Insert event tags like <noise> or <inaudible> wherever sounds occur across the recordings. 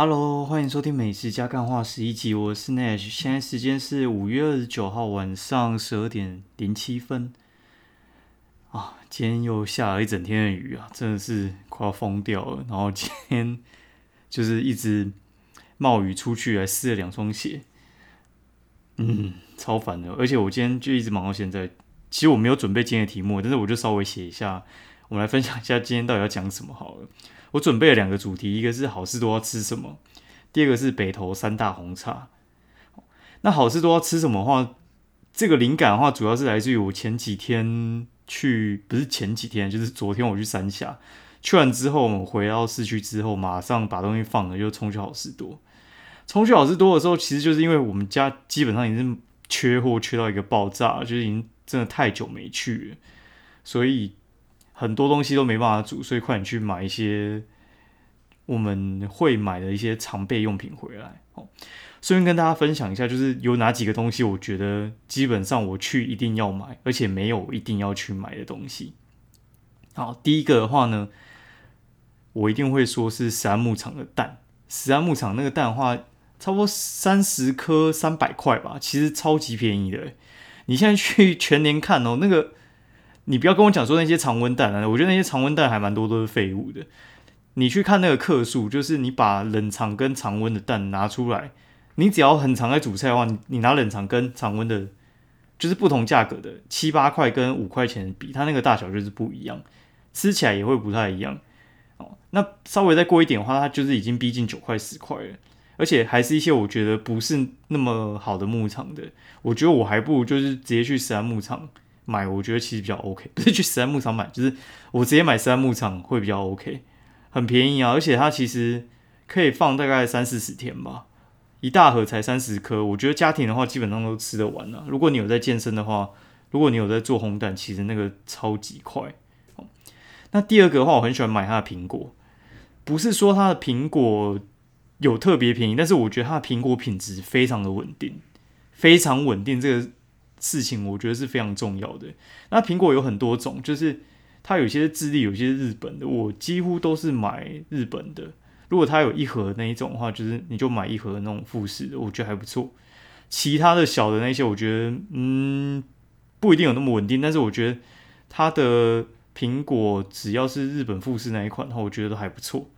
Hello，欢迎收听美食加干话十一集，我是 Nash，现在时间是五月二十九号晚上十二点零七分。啊，今天又下了一整天的雨啊，真的是快要疯掉了。然后今天就是一直冒雨出去，还湿了两双鞋，嗯，超烦的。而且我今天就一直忙到现在。其实我没有准备今天的题目，但是我就稍微写一下，我们来分享一下今天到底要讲什么好了。我准备了两个主题，一个是好事多要吃什么，第二个是北投三大红茶。那好事多要吃什么话，这个灵感的话，主要是来自于我前几天去，不是前几天，就是昨天我去三峡，去完之后，我们回到市区之后，马上把东西放了，就冲去好事多。冲去好事多的时候，其实就是因为我们家基本上已经缺货，缺到一个爆炸，就是已经真的太久没去了，所以。很多东西都没办法煮，所以快点去买一些我们会买的一些常备用品回来。哦，顺便跟大家分享一下，就是有哪几个东西，我觉得基本上我去一定要买，而且没有一定要去买的东西。好，第一个的话呢，我一定会说是石安牧场的蛋。石安牧场那个蛋的话，差不多三十颗三百块吧，其实超级便宜的。你现在去全年看哦，那个。你不要跟我讲说那些常温蛋啊，我觉得那些常温蛋还蛮多都是废物的。你去看那个克数，就是你把冷藏跟常温的蛋拿出来，你只要很常在煮菜的话，你拿冷藏跟常温的，就是不同价格的七八块跟五块钱比，它那个大小就是不一样，吃起来也会不太一样。哦，那稍微再贵一点的话，它就是已经逼近九块十块了，而且还是一些我觉得不是那么好的牧场的。我觉得我还不如就是直接去山牧场。买我觉得其实比较 OK，<laughs> 不是去十安牧场买，就是我直接买十安牧场会比较 OK，很便宜啊，而且它其实可以放大概三四十天吧，一大盒才三十颗，我觉得家庭的话基本上都吃得完了。如果你有在健身的话，如果你有在做红蛋，其实那个超级快。那第二个的话，我很喜欢买它的苹果，不是说它的苹果有特别便宜，但是我觉得它的苹果品质非常的稳定，非常稳定。这个。事情我觉得是非常重要的。那苹果有很多种，就是它有些是智利，有些是日本的。我几乎都是买日本的。如果它有一盒那一种的话，就是你就买一盒那种富士的，我觉得还不错。其他的小的那些，我觉得嗯不一定有那么稳定。但是我觉得它的苹果只要是日本富士那一款的话，我觉得都还不错。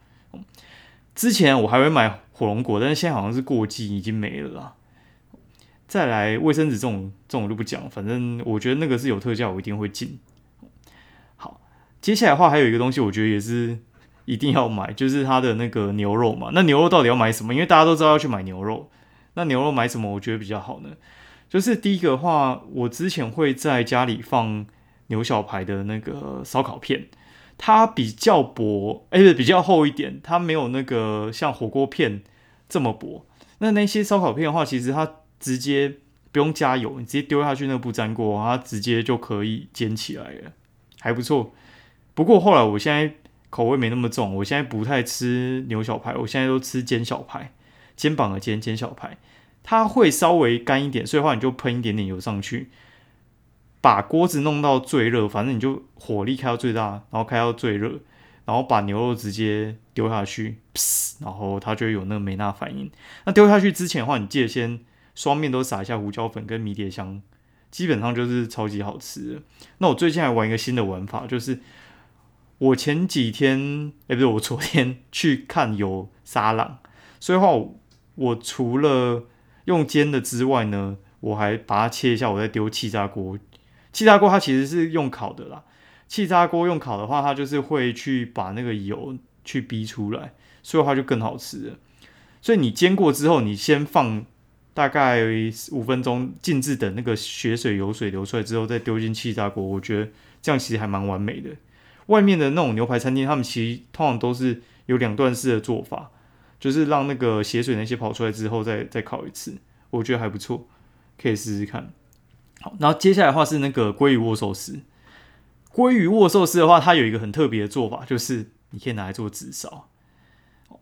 之前我还会买火龙果，但是现在好像是过季，已经没了啦。再来卫生纸这种这种就不讲，反正我觉得那个是有特价，我一定会进。好，接下来的话还有一个东西，我觉得也是一定要买，就是它的那个牛肉嘛。那牛肉到底要买什么？因为大家都知道要去买牛肉，那牛肉买什么？我觉得比较好呢。就是第一个的话，我之前会在家里放牛小排的那个烧烤片，它比较薄，哎，比较厚一点，它没有那个像火锅片这么薄。那那些烧烤片的话，其实它直接不用加油，你直接丢下去那个不粘锅，它直接就可以煎起来了，还不错。不过后来我现在口味没那么重，我现在不太吃牛小排，我现在都吃煎小排，肩膀的肩煎小排，它会稍微干一点，所以话你就喷一点点油上去，把锅子弄到最热，反正你就火力开到最大，然后开到最热，然后把牛肉直接丢下去，然后它就有那个美纳反应。那丢下去之前的话，你记得先。双面都撒一下胡椒粉跟迷迭香，基本上就是超级好吃。那我最近还玩一个新的玩法，就是我前几天，哎，不是我昨天 <laughs> 去看有沙朗，所以话我除了用煎的之外呢，我还把它切一下，我再丢气炸锅。气炸锅它其实是用烤的啦，气炸锅用烤的话，它就是会去把那个油去逼出来，所以话就更好吃了。所以你煎过之后，你先放。大概五分钟静置等那个血水油水流出来之后，再丢进气炸锅。我觉得这样其实还蛮完美的。外面的那种牛排餐厅，他们其实通常都是有两段式的做法，就是让那个血水那些跑出来之后再再烤一次，我觉得还不错，可以试试看。好，然后接下来的话是那个鲑鱼握寿司。鲑鱼握寿司的话，它有一个很特别的做法，就是你可以拿来做紫烧。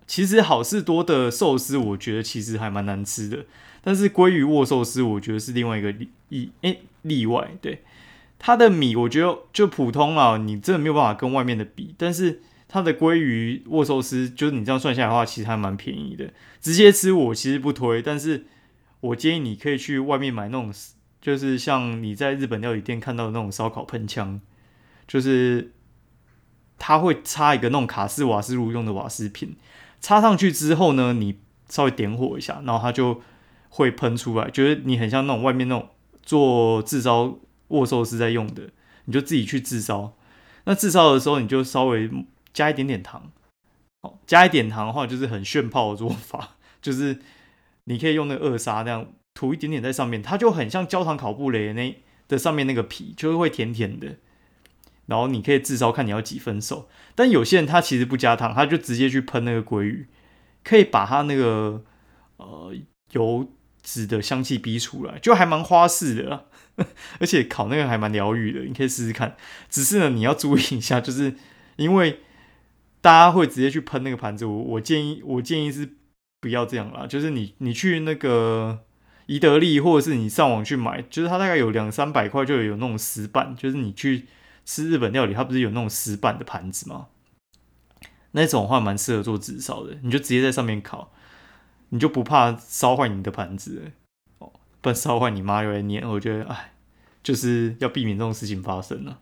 其实好事多的寿司，我觉得其实还蛮难吃的。但是鲑鱼握寿司，我觉得是另外一个例诶例外。对它的米，我觉得就普通啊，你真的没有办法跟外面的比。但是它的鲑鱼握寿司，就是你这样算下来的话，其实还蛮便宜的。直接吃我其实不推，但是我建议你可以去外面买那种，就是像你在日本料理店看到的那种烧烤喷枪，就是它会插一个那种卡式瓦斯炉用的瓦斯瓶，插上去之后呢，你稍微点火一下，然后它就会喷出来，觉得你很像那种外面那种做自烧握寿司在用的，你就自己去自烧。那自烧的时候，你就稍微。加一点点糖，哦，加一点糖的话就是很炫泡的做法，就是你可以用那个二砂那样涂一点点在上面，它就很像焦糖烤布雷那的上面那个皮，就是会甜甜的。然后你可以至少看你要几分熟，但有些人他其实不加糖，他就直接去喷那个鲑鱼，可以把它那个呃油脂的香气逼出来，就还蛮花式的，<laughs> 而且烤那个还蛮疗愈的，你可以试试看。只是呢，你要注意一下，就是因为。大家会直接去喷那个盘子，我我建议我建议是不要这样啦，就是你你去那个宜得利或者是你上网去买，就是它大概有两三百块就有那种石板，就是你去吃日本料理，它不是有那种石板的盘子吗？那种话蛮适合做纸烧的，你就直接在上面烤，你就不怕烧坏你的盘子哦，不然烧坏你妈又来念，我觉得哎，就是要避免这种事情发生了。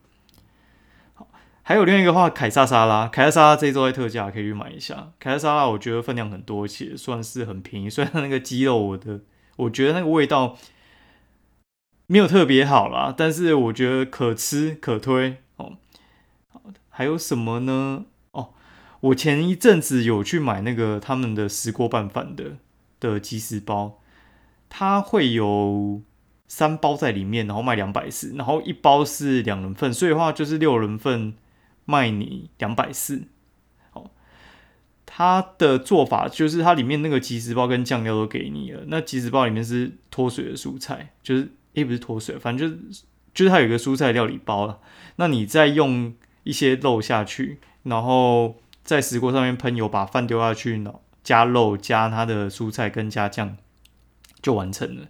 还有另一个话，凯撒沙拉，凯撒沙拉这一周在特价，可以去买一下。凯撒沙拉我觉得分量很多，且算是很便宜。虽然那个鸡肉，我的我觉得那个味道没有特别好啦，但是我觉得可吃可推哦。好的，还有什么呢？哦，我前一阵子有去买那个他们的石锅拌饭的的鸡丝包，它会有三包在里面，然后卖两百四，然后一包是两人份，所以的话就是六人份。卖你两百四，哦，它的做法就是它里面那个即食包跟酱料都给你了。那即食包里面是脱水的蔬菜，就是诶不是脱水，反正就是就是它有一个蔬菜料理包了。那你再用一些肉下去，然后在石锅上面喷油，把饭丢下去，加肉加它的蔬菜跟加酱就完成了。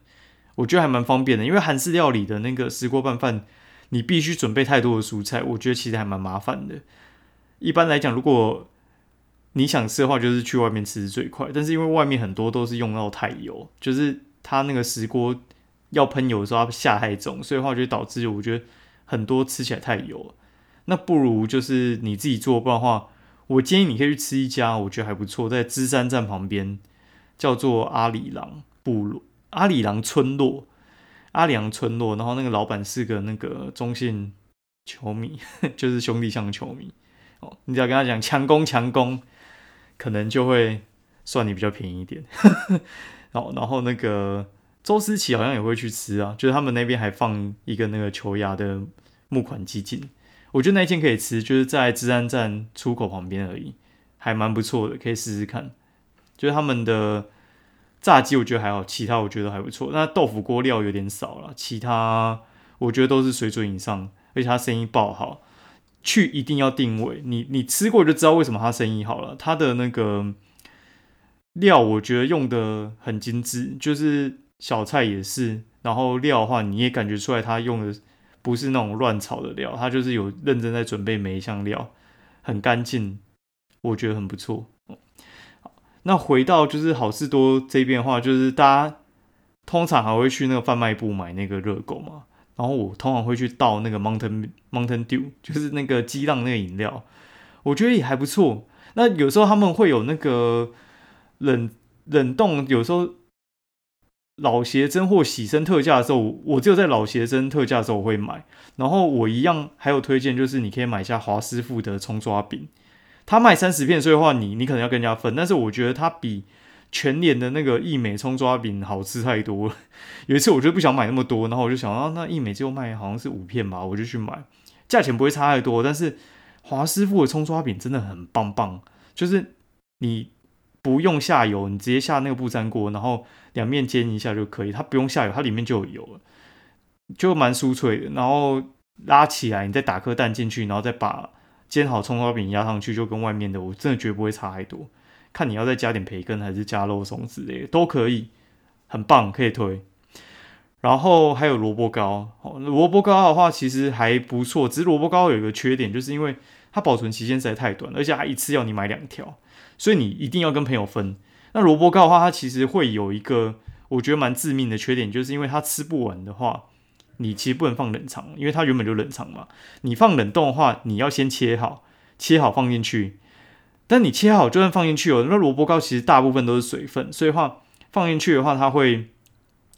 我觉得还蛮方便的，因为韩式料理的那个石锅拌饭。你必须准备太多的蔬菜，我觉得其实还蛮麻烦的。一般来讲，如果你想吃的话，就是去外面吃最快。但是因为外面很多都是用到太油，就是它那个石锅要喷油的时候，它下太重，所以的话就导致我觉得很多吃起来太油。那不如就是你自己做，不然的话，我建议你可以去吃一家，我觉得还不错，在芝山站旁边，叫做阿里郎部落、阿里郎村落。阿里郎村落，然后那个老板是个那个中信球迷，<laughs> 就是兄弟像球迷哦。你只要跟他讲强攻强攻，可能就会算你比较便宜一点。然 <laughs> 后，然后那个周思齐好像也会去吃啊，就是他们那边还放一个那个球牙的木款基金，我觉得那一间可以吃，就是在治安站出口旁边而已，还蛮不错的，可以试试看。就是他们的。炸鸡我觉得还好，其他我觉得还不错。那豆腐锅料有点少了，其他我觉得都是水准以上，而且他生意爆好。去一定要定位，你你吃过就知道为什么他生意好了。他的那个料我觉得用的很精致，就是小菜也是，然后料的话你也感觉出来它用的不是那种乱炒的料，它就是有认真在准备每一项料，很干净，我觉得很不错。那回到就是好事多这边的话，就是大家通常还会去那个贩卖部买那个热狗嘛。然后我通常会去倒那个 Mountain Mountain Dew，<laughs> 就是那个激浪那个饮料，我觉得也还不错。那有时候他们会有那个冷冷冻，有时候老鞋真或喜生特价的时候，我只有在老鞋真特价的时候我会买。然后我一样还有推荐，就是你可以买下华师傅的葱抓饼。他卖三十片，所以的话，你你可能要跟人家分。但是我觉得它比全年的那个益美葱抓饼好吃太多了。<laughs> 有一次我就不想买那么多，然后我就想啊，那益美就卖好像是五片吧，我就去买，价钱不会差太多。但是华师傅的葱抓饼真的很棒棒，就是你不用下油，你直接下那个不粘锅，然后两面煎一下就可以。它不用下油，它里面就有油了，就蛮酥脆的。然后拉起来，你再打颗蛋进去，然后再把。煎好葱花饼压上去，就跟外面的我真的绝不会差太多。看你要再加点培根还是加肉松之类的都可以，很棒，可以推。然后还有萝卜糕，萝卜糕的话其实还不错，只是萝卜糕有一个缺点，就是因为它保存期间实在太短，而且它一次要你买两条，所以你一定要跟朋友分。那萝卜糕的话，它其实会有一个我觉得蛮致命的缺点，就是因为它吃不完的话，你其实不能放冷藏，因为它原本就冷藏嘛。你放冷冻的话，你要先切好，切好放进去。但你切好就算放进去哦，那萝卜糕其实大部分都是水分，所以话放进去的话，它会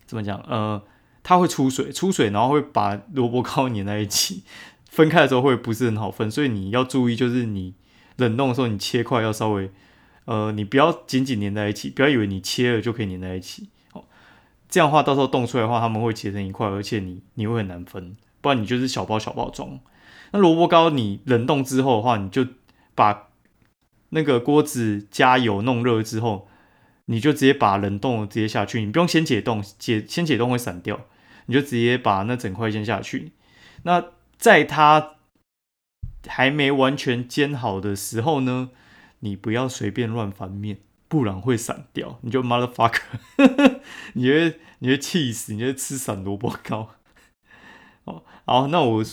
怎么讲？呃，它会出水，出水，然后会把萝卜糕 <laughs> 粘在一起，分开的时候会不是很好分，所以你要注意，就是你冷冻的时候，你切块要稍微，呃，你不要紧紧粘在一起，不要以为你切了就可以粘在一起，哦，这样的话到时候冻出来的话，他们会结成一块，而且你你会很难分，不然你就是小包小包装。那萝卜糕你冷冻之后的话，你就把那个锅子加油弄热之后，你就直接把冷冻直接下去，你不用先解冻，解先解冻会散掉，你就直接把那整块先下去。那在它还没完全煎好的时候呢，你不要随便乱翻面，不然会散掉，你就 motherfucker，<laughs> 你会你会气死，你会吃散萝卜糕。<laughs> 哦，好，那我。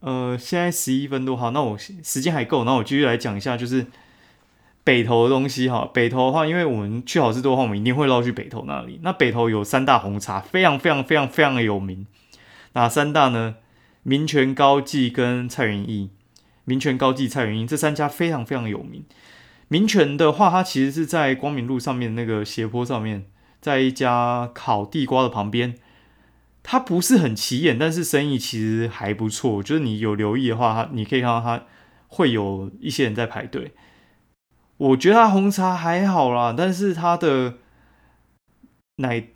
呃，现在十一分多，好，那我时间还够，那我继续来讲一下，就是北投的东西哈。北投的话，因为我们去好事多的话，我们一定会绕去北投那里。那北投有三大红茶，非常非常非常非常的有名。哪三大呢？民权高记跟蔡元义。民权高记、蔡元义这三家非常非常有名。民权的话，它其实是在光明路上面那个斜坡上面，在一家烤地瓜的旁边。它不是很起眼，但是生意其实还不错。就是你有留意的话，它你可以看到它会有一些人在排队。我觉得它红茶还好啦，但是它的奶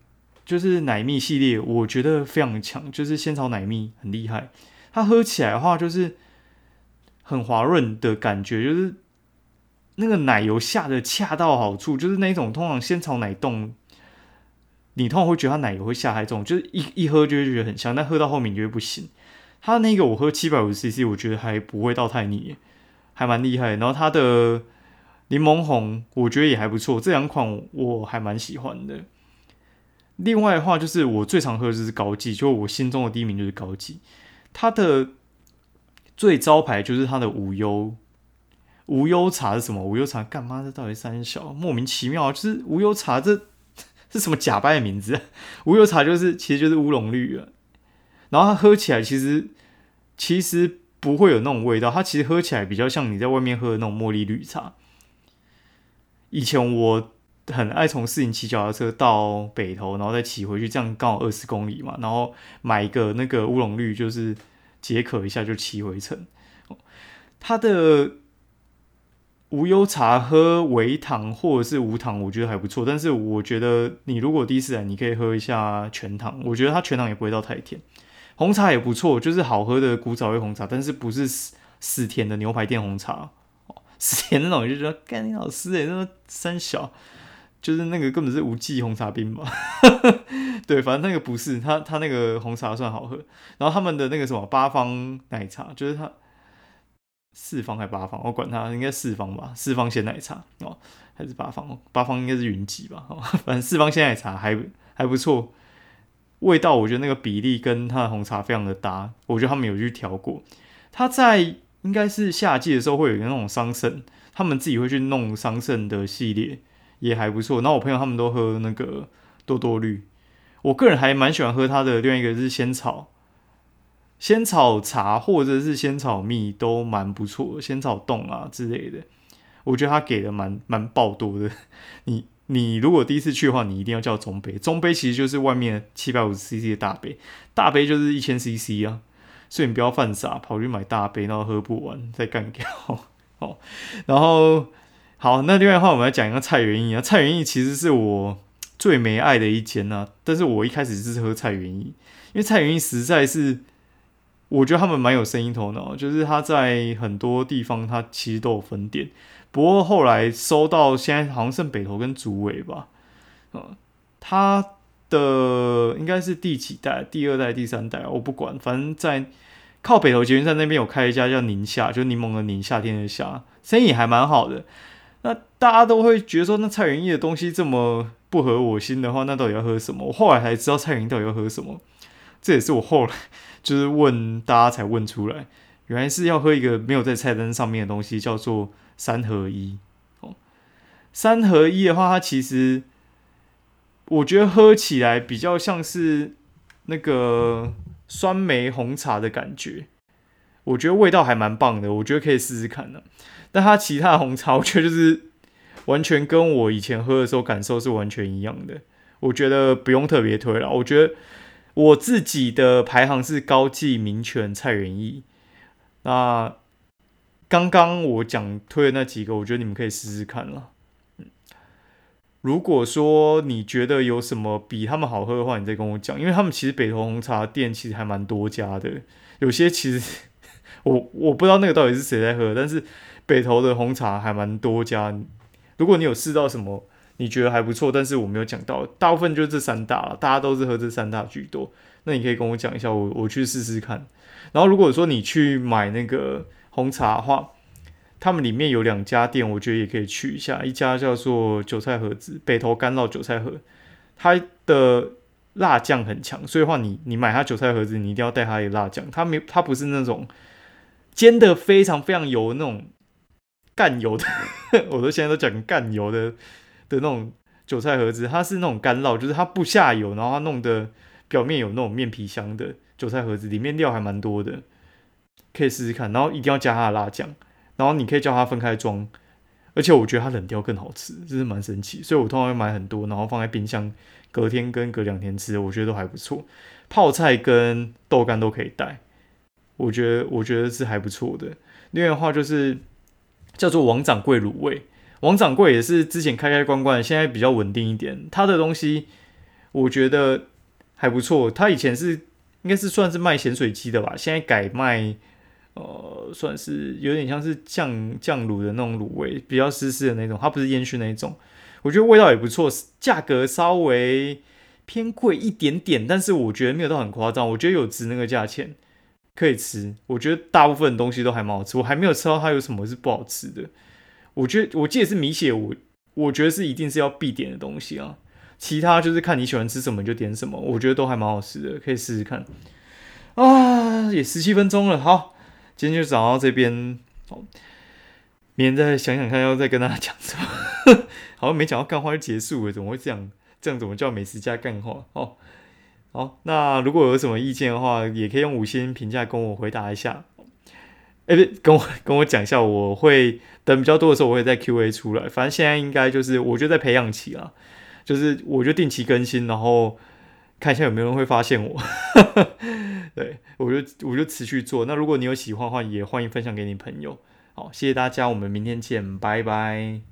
就是奶蜜系列，我觉得非常强，就是仙草奶蜜很厉害。它喝起来的话，就是很滑润的感觉，就是那个奶油下的恰到好处，就是那种通常仙草奶冻。你通常会觉得它奶油会下太重，就是一一喝就会觉得很香，但喝到后面就会不行。它那个我喝七百五十 CC，我觉得还不会到太腻，还蛮厉害。然后它的柠檬红我觉得也还不错，这两款我还蛮喜欢的。另外的话就是我最常喝的就是高记，就我心中的第一名就是高记。它的最招牌就是它的无忧无忧茶是什么？无忧茶干嘛？这到底三小莫名其妙，就是无忧茶这。<laughs> 是什么假掰的名字？<laughs> 无忧茶就是其实就是乌龙绿了，然后它喝起来其实其实不会有那种味道，它其实喝起来比较像你在外面喝的那种茉莉绿茶。以前我很爱从四营骑脚踏车到北投，然后再骑回去，这样刚好二十公里嘛，然后买一个那个乌龙绿，就是解渴一下就骑回城。它的。无忧茶喝微糖或者是无糖，我觉得还不错。但是我觉得你如果第一次来，你可以喝一下全糖，我觉得它全糖也不会到太甜。红茶也不错，就是好喝的古早味红茶，但是不是死死甜的牛排店红茶哦，死甜那种就觉得干你老师哎，那三小就是那个根本是无忌红茶冰吧？<laughs> 对，反正那个不是，它它那个红茶算好喝。然后他们的那个什么八方奶茶，就是它。四方还八方，我管它应该四方吧，四方鲜奶茶哦，还是八方？八方应该是云集吧，哦，<laughs> 反正四方鲜奶茶还还不错，味道我觉得那个比例跟它的红茶非常的搭，我觉得他们有去调过。他在应该是夏季的时候会有那种桑葚，他们自己会去弄桑葚的系列，也还不错。然后我朋友他们都喝那个多多绿，我个人还蛮喜欢喝它的，另外一个是仙草。仙草茶或者是仙草蜜都蛮不错，仙草冻啊之类的，我觉得他给的蛮蛮爆多的。<laughs> 你你如果第一次去的话，你一定要叫中杯，中杯其实就是外面七百五十 CC 的大杯，大杯就是一千 CC 啊，所以你不要犯傻，跑去买大杯，然后喝不完再干掉。<laughs> 哦，然后好，那另外的话，我们来讲一个菜园艺啊，菜园艺其实是我最没爱的一间呢，但是我一开始是喝菜园艺，因为菜园艺实在是。我觉得他们蛮有生意头脑，就是他在很多地方他其实都有分店，不过后来收到现在好像剩北投跟竹尾吧，嗯，他的应该是第几代？第二代、第三代我不管，反正在靠北投捷运站那边有开一家叫宁夏，就柠檬的宁夏天的夏，生意还蛮好的。那大家都会觉得说，那蔡元义的东西这么不合我心的话，那到底要喝什么？我后来才知道蔡元益到底要喝什么，这也是我后来。就是问大家才问出来，原来是要喝一个没有在菜单上面的东西，叫做三合一。哦，三合一的话，它其实我觉得喝起来比较像是那个酸梅红茶的感觉，我觉得味道还蛮棒的，我觉得可以试试看的。但它其他的红茶，我觉得就是完全跟我以前喝的时候感受是完全一样的，我觉得不用特别推了。我觉得我自己的排行是高记、明泉、蔡元义。那刚刚我讲推的那几个，我觉得你们可以试试看了。如果说你觉得有什么比他们好喝的话，你再跟我讲，因为他们其实北投红茶店其实还蛮多家的，有些其实我我不知道那个到底是谁在喝，但是北投的红茶还蛮多家。如果你有试到什么你觉得还不错，但是我没有讲到，大部分就这三大了，大家都是喝这三大居多。那你可以跟我讲一下，我我去试试看。然后如果说你去买那个红茶的话，他们里面有两家店，我觉得也可以去一下。一家叫做韭菜盒子，北投干酪韭菜盒，它的辣酱很强，所以话你你买它韭菜盒子，你一定要带它的辣酱。它没它不是那种煎的非常非常油那种干油的，<laughs> 我都现在都讲干油的的那种韭菜盒子，它是那种干酪，就是它不下油，然后它弄的表面有那种面皮香的。韭菜盒子里面料还蛮多的，可以试试看。然后一定要加它的辣酱，然后你可以叫它分开装。而且我觉得它冷掉更好吃，真是蛮神奇。所以我通常会买很多，然后放在冰箱，隔天跟隔两天吃，我觉得都还不错。泡菜跟豆干都可以带，我觉得我觉得是还不错的。另外的话就是叫做王掌柜卤味，王掌柜也是之前开开关关，现在比较稳定一点。他的东西我觉得还不错，他以前是。应该是算是卖咸水鸡的吧，现在改卖，呃，算是有点像是酱酱卤的那种卤味，比较湿湿的那种，它不是烟熏那一种。我觉得味道也不错，价格稍微偏贵一点点，但是我觉得没有到很夸张，我觉得有值那个价钱，可以吃。我觉得大部分东西都还蛮好吃，我还没有吃到它有什么是不好吃的。我觉得我记得是米血，我我觉得是一定是要必点的东西啊。其他就是看你喜欢吃什么就点什么，我觉得都还蛮好吃的，可以试试看。啊，也十七分钟了，好，今天就讲到这边，好，明天再想想看要再跟大家讲什么。<laughs> 好像没讲到干话就结束了，怎么会这样？这样怎么叫美食加干话？哦，好，那如果有什么意见的话，也可以用五星评价跟我回答一下。哎，不，跟我 <laughs> 跟我讲一下，我会等比较多的时候，我会在 Q&A 出来。反正现在应该就是我觉得在培养期啊。就是我就定期更新，然后看一下有没有人会发现我。<laughs> 对我就我就持续做。那如果你有喜欢的话，也欢迎分享给你朋友。好，谢谢大家，我们明天见，拜拜。